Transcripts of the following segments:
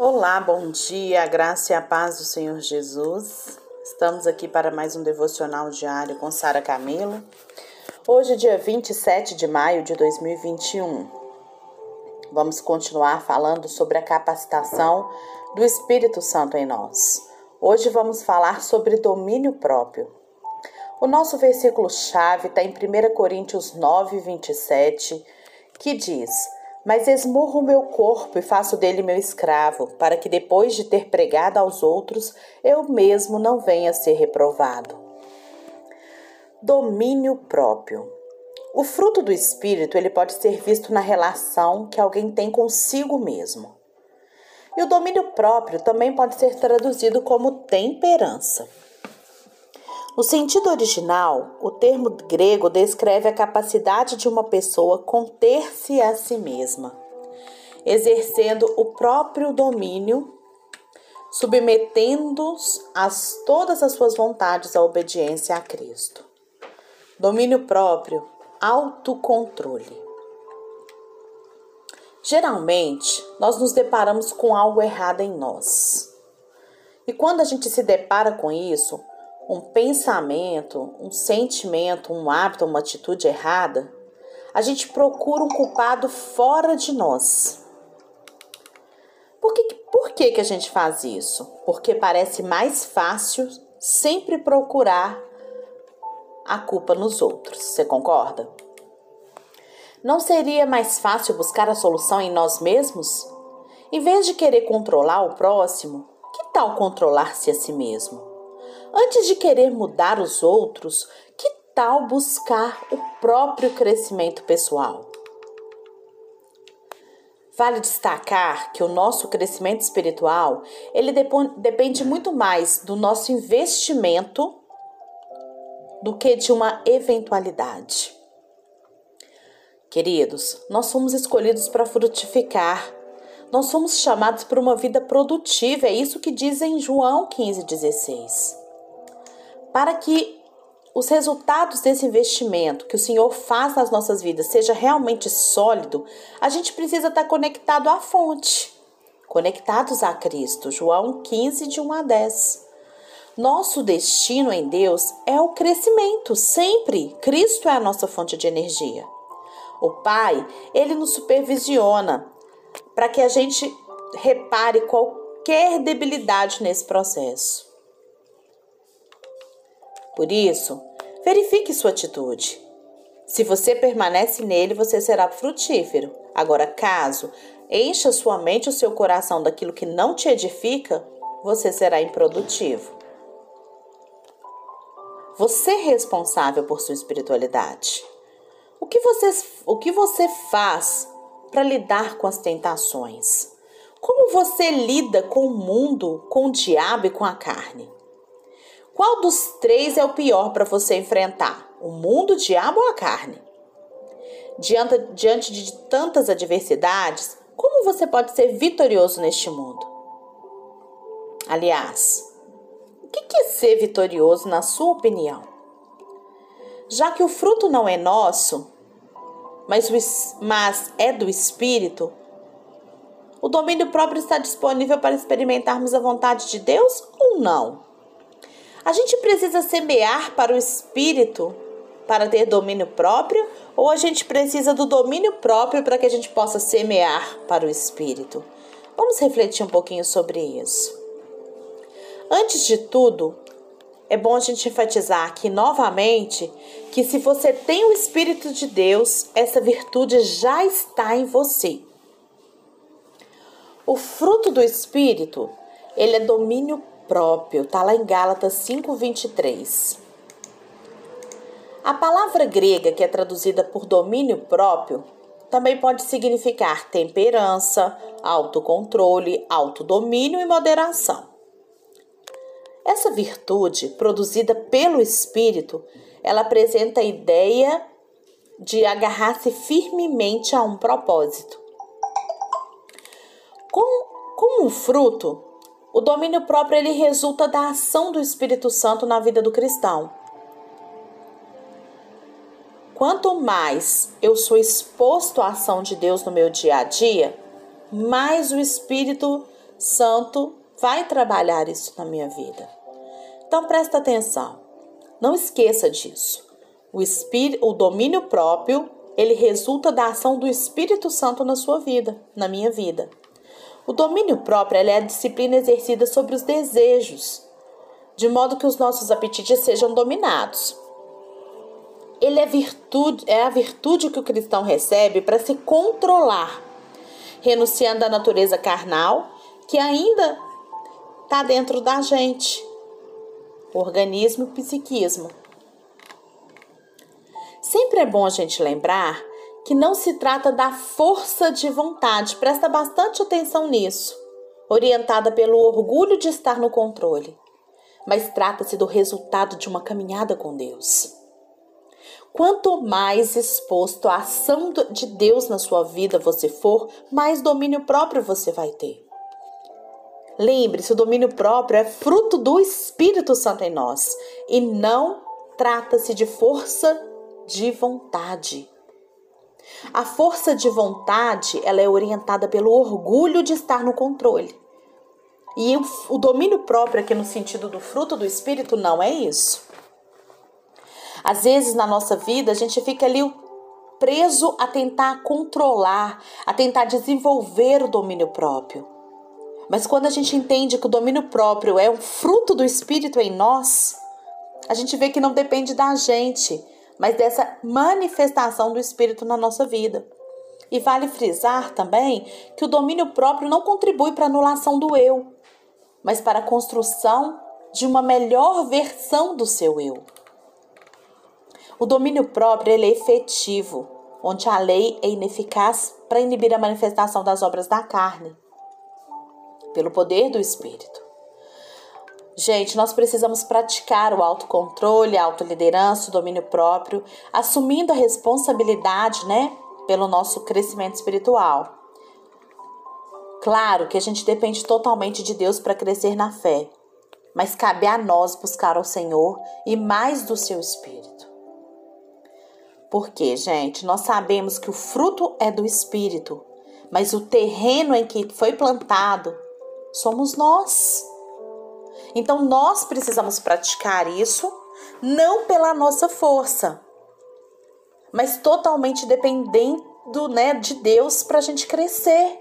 Olá, bom dia, graça e a paz do Senhor Jesus. Estamos aqui para mais um devocional diário com Sara Camilo. Hoje, dia 27 de maio de 2021. Vamos continuar falando sobre a capacitação do Espírito Santo em nós. Hoje vamos falar sobre domínio próprio. O nosso versículo-chave está em 1 Coríntios 9, 27, que diz: Mas esmurro o meu corpo e faço dele meu escravo, para que depois de ter pregado aos outros, eu mesmo não venha a ser reprovado. Domínio próprio. O fruto do espírito, ele pode ser visto na relação que alguém tem consigo mesmo. E o domínio próprio também pode ser traduzido como temperança. No sentido original, o termo grego descreve a capacidade de uma pessoa conter-se a si mesma, exercendo o próprio domínio, submetendo as todas as suas vontades à obediência a Cristo. Domínio próprio, autocontrole. Geralmente, nós nos deparamos com algo errado em nós. E quando a gente se depara com isso, um pensamento, um sentimento, um hábito, uma atitude errada, a gente procura um culpado fora de nós. Por que, por que, que a gente faz isso? Porque parece mais fácil sempre procurar a culpa nos outros. Você concorda? Não seria mais fácil buscar a solução em nós mesmos? Em vez de querer controlar o próximo, que tal controlar-se a si mesmo? Antes de querer mudar os outros, que tal buscar o próprio crescimento pessoal? Vale destacar que o nosso crescimento espiritual, ele depende muito mais do nosso investimento do que de uma eventualidade. Queridos, nós somos escolhidos para frutificar. Nós somos chamados para uma vida produtiva, é isso que diz em João 15,16 para que os resultados desse investimento que o Senhor faz nas nossas vidas seja realmente sólido, a gente precisa estar conectado à fonte, conectados a Cristo. João 15, de 1 a 10. Nosso destino em Deus é o crescimento, sempre. Cristo é a nossa fonte de energia. O Pai, ele nos supervisiona para que a gente repare qualquer debilidade nesse processo. Por isso, verifique sua atitude. Se você permanece nele, você será frutífero. Agora, caso encha sua mente e o seu coração daquilo que não te edifica, você será improdutivo. Você é responsável por sua espiritualidade. O que você, o que você faz para lidar com as tentações? Como você lida com o mundo, com o diabo e com a carne? Qual dos três é o pior para você enfrentar? O mundo, o diabo ou a carne? Diante, diante de tantas adversidades, como você pode ser vitorioso neste mundo? Aliás, o que é ser vitorioso na sua opinião? Já que o fruto não é nosso, mas, mas é do Espírito, o domínio próprio está disponível para experimentarmos a vontade de Deus ou não? A gente precisa semear para o espírito para ter domínio próprio ou a gente precisa do domínio próprio para que a gente possa semear para o espírito? Vamos refletir um pouquinho sobre isso. Antes de tudo, é bom a gente enfatizar aqui novamente que se você tem o Espírito de Deus, essa virtude já está em você. O fruto do Espírito, ele é domínio próprio, está lá em Gálatas 5:23. A palavra grega que é traduzida por domínio próprio também pode significar temperança, autocontrole, autodomínio e moderação. Essa virtude, produzida pelo Espírito, ela apresenta a ideia de agarrar-se firmemente a um propósito. Como, como um fruto, o domínio próprio ele resulta da ação do Espírito Santo na vida do cristão. Quanto mais eu sou exposto à ação de Deus no meu dia a dia, mais o Espírito Santo vai trabalhar isso na minha vida. Então presta atenção. Não esqueça disso. O espírito, o domínio próprio, ele resulta da ação do Espírito Santo na sua vida, na minha vida. O domínio próprio é a disciplina exercida sobre os desejos, de modo que os nossos apetites sejam dominados. Ele é, virtude, é a virtude que o cristão recebe para se controlar, renunciando à natureza carnal que ainda está dentro da gente, organismo e psiquismo. Sempre é bom a gente lembrar que não se trata da força de vontade, presta bastante atenção nisso, orientada pelo orgulho de estar no controle mas trata-se do resultado de uma caminhada com Deus. Quanto mais exposto à ação de Deus na sua vida você for, mais domínio próprio você vai ter. Lembre-se, o domínio próprio é fruto do Espírito Santo em nós e não trata-se de força de vontade. A força de vontade, ela é orientada pelo orgulho de estar no controle. E o, o domínio próprio aqui no sentido do fruto do espírito não é isso. Às vezes na nossa vida a gente fica ali preso a tentar controlar, a tentar desenvolver o domínio próprio. Mas quando a gente entende que o domínio próprio é um fruto do espírito em nós, a gente vê que não depende da gente, mas dessa manifestação do espírito na nossa vida. E vale frisar também que o domínio próprio não contribui para a anulação do eu, mas para a construção de uma melhor versão do seu eu. O domínio próprio ele é efetivo, onde a lei é ineficaz para inibir a manifestação das obras da carne, pelo poder do Espírito. Gente, nós precisamos praticar o autocontrole, a autoliderança, o domínio próprio, assumindo a responsabilidade, né, pelo nosso crescimento espiritual. Claro que a gente depende totalmente de Deus para crescer na fé, mas cabe a nós buscar ao Senhor e mais do seu Espírito. Porque, gente, nós sabemos que o fruto é do Espírito, mas o terreno em que foi plantado somos nós. Então nós precisamos praticar isso não pela nossa força, mas totalmente dependendo né, de Deus para a gente crescer.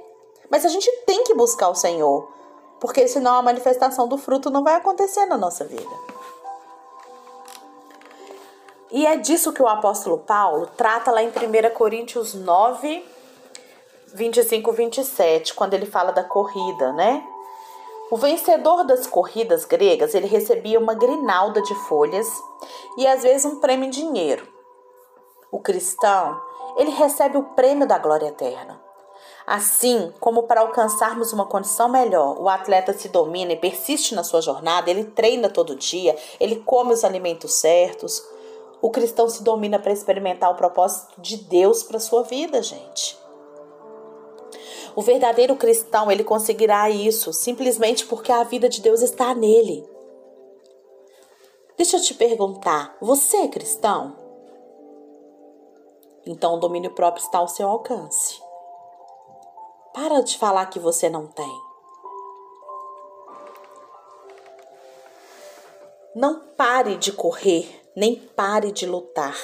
Mas a gente tem que buscar o Senhor, porque senão a manifestação do fruto não vai acontecer na nossa vida. E é disso que o apóstolo Paulo trata lá em 1 Coríntios 9, 25, 27, quando ele fala da corrida, né? O vencedor das corridas gregas, ele recebia uma grinalda de folhas e às vezes um prêmio em dinheiro. O cristão, ele recebe o prêmio da glória eterna. Assim como para alcançarmos uma condição melhor, o atleta se domina e persiste na sua jornada, ele treina todo dia, ele come os alimentos certos. O cristão se domina para experimentar o propósito de Deus para sua vida, gente. O verdadeiro cristão, ele conseguirá isso simplesmente porque a vida de Deus está nele. Deixa eu te perguntar, você é cristão? Então o domínio próprio está ao seu alcance. Para de falar que você não tem. Não pare de correr, nem pare de lutar.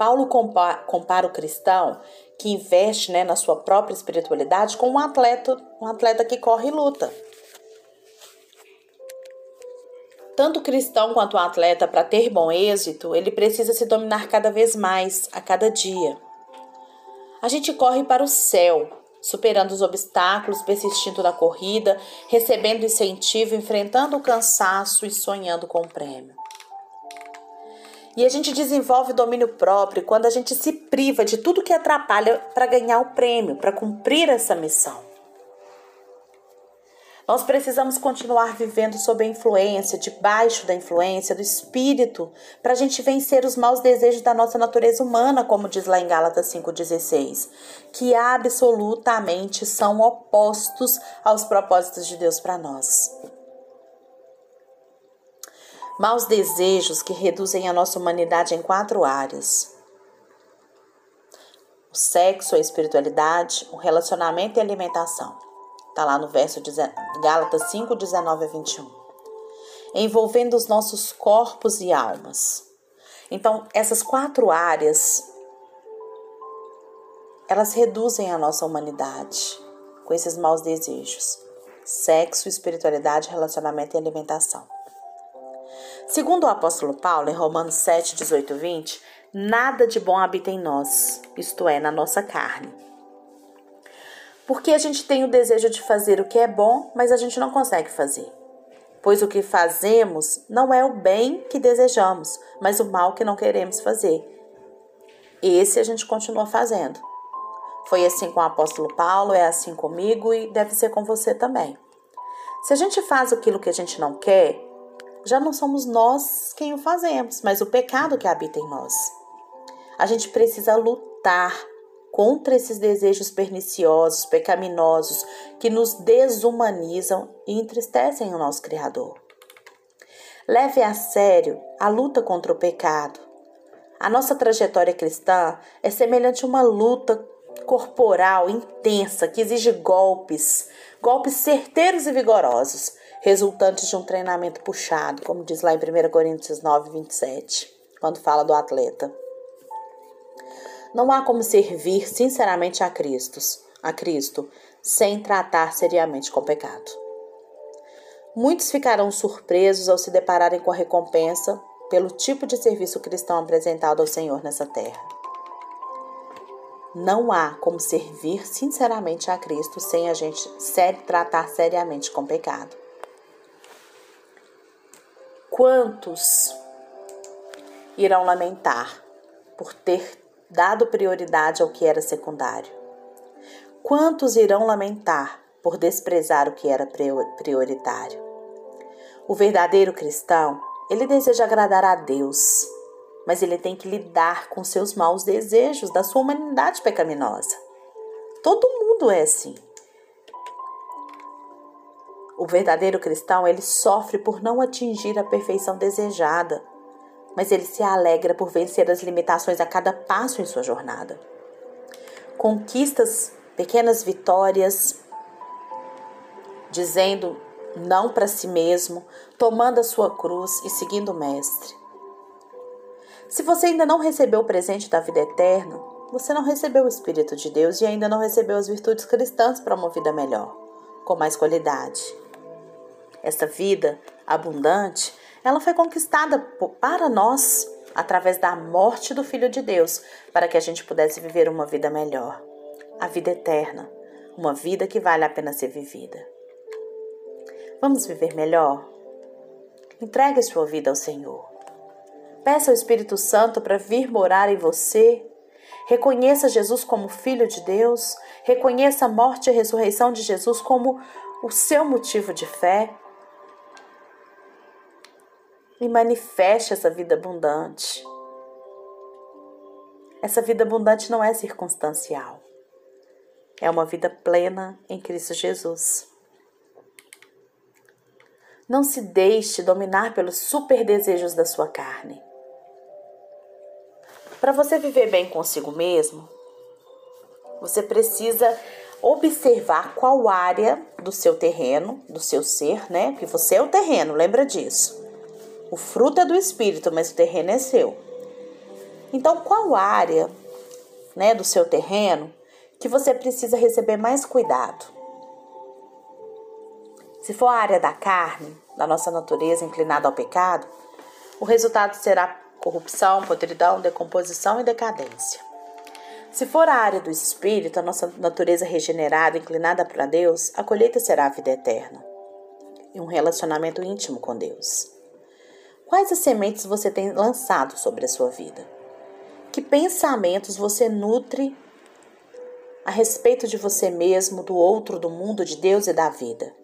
Paulo compara, compara o cristão que investe né, na sua própria espiritualidade com um atleta, um atleta que corre e luta. Tanto o cristão quanto o atleta, para ter bom êxito, ele precisa se dominar cada vez mais, a cada dia. A gente corre para o céu, superando os obstáculos, persistindo na corrida, recebendo incentivo, enfrentando o cansaço e sonhando com o prêmio. E a gente desenvolve domínio próprio quando a gente se priva de tudo que atrapalha para ganhar o prêmio, para cumprir essa missão. Nós precisamos continuar vivendo sob a influência, debaixo da influência do Espírito, para a gente vencer os maus desejos da nossa natureza humana, como diz lá em Gálatas 5,16, que absolutamente são opostos aos propósitos de Deus para nós. Maus desejos que reduzem a nossa humanidade em quatro áreas: o sexo, a espiritualidade, o relacionamento e a alimentação. Está lá no verso de Gálatas 5, 19 a 21. Envolvendo os nossos corpos e almas. Então, essas quatro áreas, elas reduzem a nossa humanidade com esses maus desejos. Sexo, espiritualidade, relacionamento e alimentação. Segundo o apóstolo Paulo, em Romanos 7, 18 e 20, nada de bom habita em nós, isto é, na nossa carne. Porque a gente tem o desejo de fazer o que é bom, mas a gente não consegue fazer. Pois o que fazemos não é o bem que desejamos, mas o mal que não queremos fazer. Esse a gente continua fazendo. Foi assim com o apóstolo Paulo, é assim comigo e deve ser com você também. Se a gente faz aquilo que a gente não quer, já não somos nós quem o fazemos, mas o pecado que habita em nós. A gente precisa lutar contra esses desejos perniciosos, pecaminosos, que nos desumanizam e entristecem o nosso Criador. Leve a sério a luta contra o pecado. A nossa trajetória cristã é semelhante a uma luta corporal intensa que exige golpes, golpes certeiros e vigorosos, resultantes de um treinamento puxado, como diz lá em 1 Coríntios 9, 27, quando fala do atleta. Não há como servir sinceramente a Cristo, a Cristo, sem tratar seriamente com o pecado. Muitos ficarão surpresos ao se depararem com a recompensa pelo tipo de serviço cristão apresentado ao Senhor nessa terra. Não há como servir sinceramente a Cristo sem a gente tratar seriamente com o pecado. Quantos irão lamentar por ter dado prioridade ao que era secundário? Quantos irão lamentar por desprezar o que era prioritário? O verdadeiro cristão, ele deseja agradar a Deus, mas ele tem que lidar com seus maus desejos da sua humanidade pecaminosa. Todo mundo é assim. O verdadeiro cristão, ele sofre por não atingir a perfeição desejada, mas ele se alegra por vencer as limitações a cada passo em sua jornada. Conquistas pequenas vitórias, dizendo não para si mesmo, tomando a sua cruz e seguindo o Mestre. Se você ainda não recebeu o presente da vida eterna, você não recebeu o Espírito de Deus e ainda não recebeu as virtudes cristãs para uma vida melhor, com mais qualidade. Essa vida abundante, ela foi conquistada para nós através da morte do Filho de Deus, para que a gente pudesse viver uma vida melhor, a vida eterna, uma vida que vale a pena ser vivida. Vamos viver melhor? Entregue sua vida ao Senhor. Peça ao Espírito Santo para vir morar em você. Reconheça Jesus como Filho de Deus. Reconheça a morte e a ressurreição de Jesus como o seu motivo de fé e manifeste essa vida abundante. Essa vida abundante não é circunstancial. É uma vida plena em Cristo Jesus. Não se deixe dominar pelos super desejos da sua carne. Para você viver bem consigo mesmo, você precisa observar qual área do seu terreno, do seu ser, né? Que você é o terreno, lembra disso. O fruto é do espírito, mas o terreno é seu. Então, qual área, né, do seu terreno que você precisa receber mais cuidado? Se for a área da carne, da nossa natureza inclinada ao pecado, o resultado será corrupção, podridão, decomposição e decadência. Se for a área do espírito, a nossa natureza regenerada, inclinada para Deus, a colheita será a vida eterna e um relacionamento íntimo com Deus. Quais as sementes você tem lançado sobre a sua vida? Que pensamentos você nutre a respeito de você mesmo, do outro, do mundo, de Deus e da vida?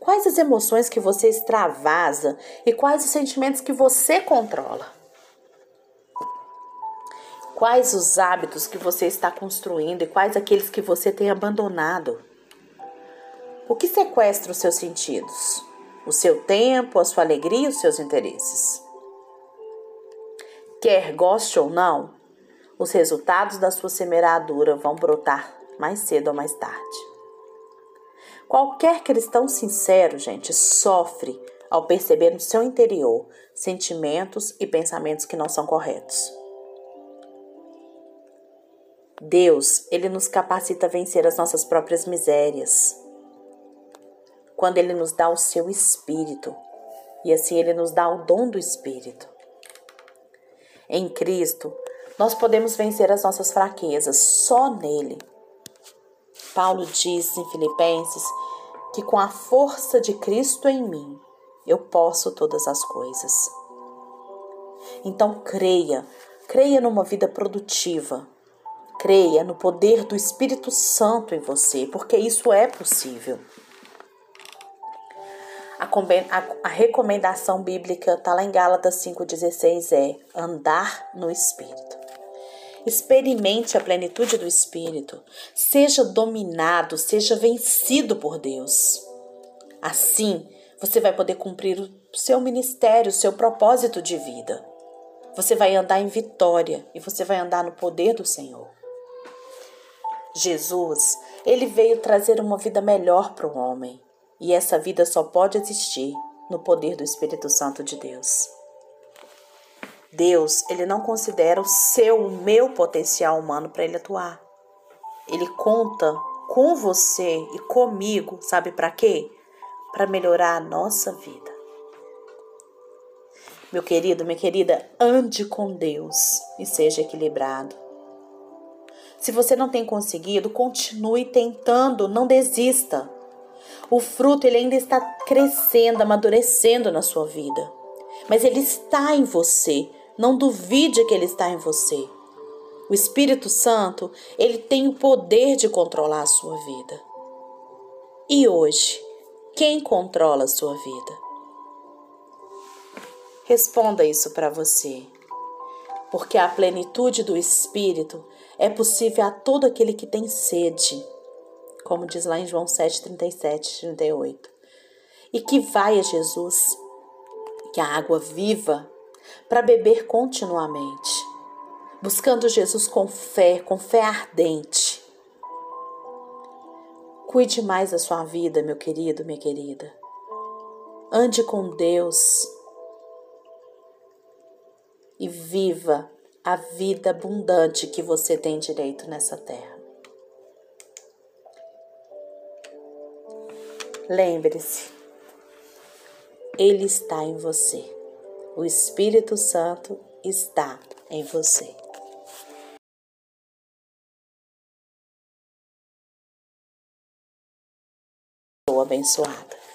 Quais as emoções que você extravasa e quais os sentimentos que você controla? Quais os hábitos que você está construindo e quais aqueles que você tem abandonado? O que sequestra os seus sentidos? O seu tempo, a sua alegria os seus interesses. Quer goste ou não, os resultados da sua semeadura vão brotar mais cedo ou mais tarde. Qualquer cristão sincero, gente, sofre ao perceber no seu interior sentimentos e pensamentos que não são corretos. Deus, ele nos capacita a vencer as nossas próprias misérias. Quando ele nos dá o seu espírito, e assim ele nos dá o dom do espírito. Em Cristo, nós podemos vencer as nossas fraquezas só nele. Paulo diz em Filipenses que com a força de Cristo em mim, eu posso todas as coisas. Então creia, creia numa vida produtiva. Creia no poder do Espírito Santo em você, porque isso é possível. A, recomendação bíblica está lá em Gálatas 5,16 é andar no Espírito. Experimente a plenitude do Espírito. Seja dominado, seja vencido por Deus. Assim, você vai poder cumprir o seu ministério, o seu propósito de vida. Você vai andar em vitória e você vai andar no poder do Senhor. Jesus, ele veio trazer uma vida melhor para o homem, e essa vida só pode existir no poder do Espírito Santo de Deus. Deus, ele não considera o seu, o meu potencial humano para ele atuar. Ele conta com você e comigo, sabe para quê? para melhorar a nossa vida. Meu querido, minha querida, ande com Deus e seja equilibrado. Se você não tem conseguido, continue tentando, não desista. O fruto ele ainda está crescendo, amadurecendo na sua vida. Mas ele está em você. Não duvide que ele está em você. O Espírito Santo, ele tem o poder de controlar a sua vida. E hoje, quem controla a sua vida? Responda isso para você. Porque a plenitude do Espírito é possível a todo aquele que tem sede, como diz lá em João 7, 37, 38. E que vai a Jesus, que a água viva, para beber continuamente, buscando Jesus com fé, com fé ardente Cuide mais da sua vida, meu querido, minha querida. Ande com Deus e viva a vida abundante que você tem direito nessa terra. Lembre-se, Ele está em você. O Espírito Santo está em você. abençoada.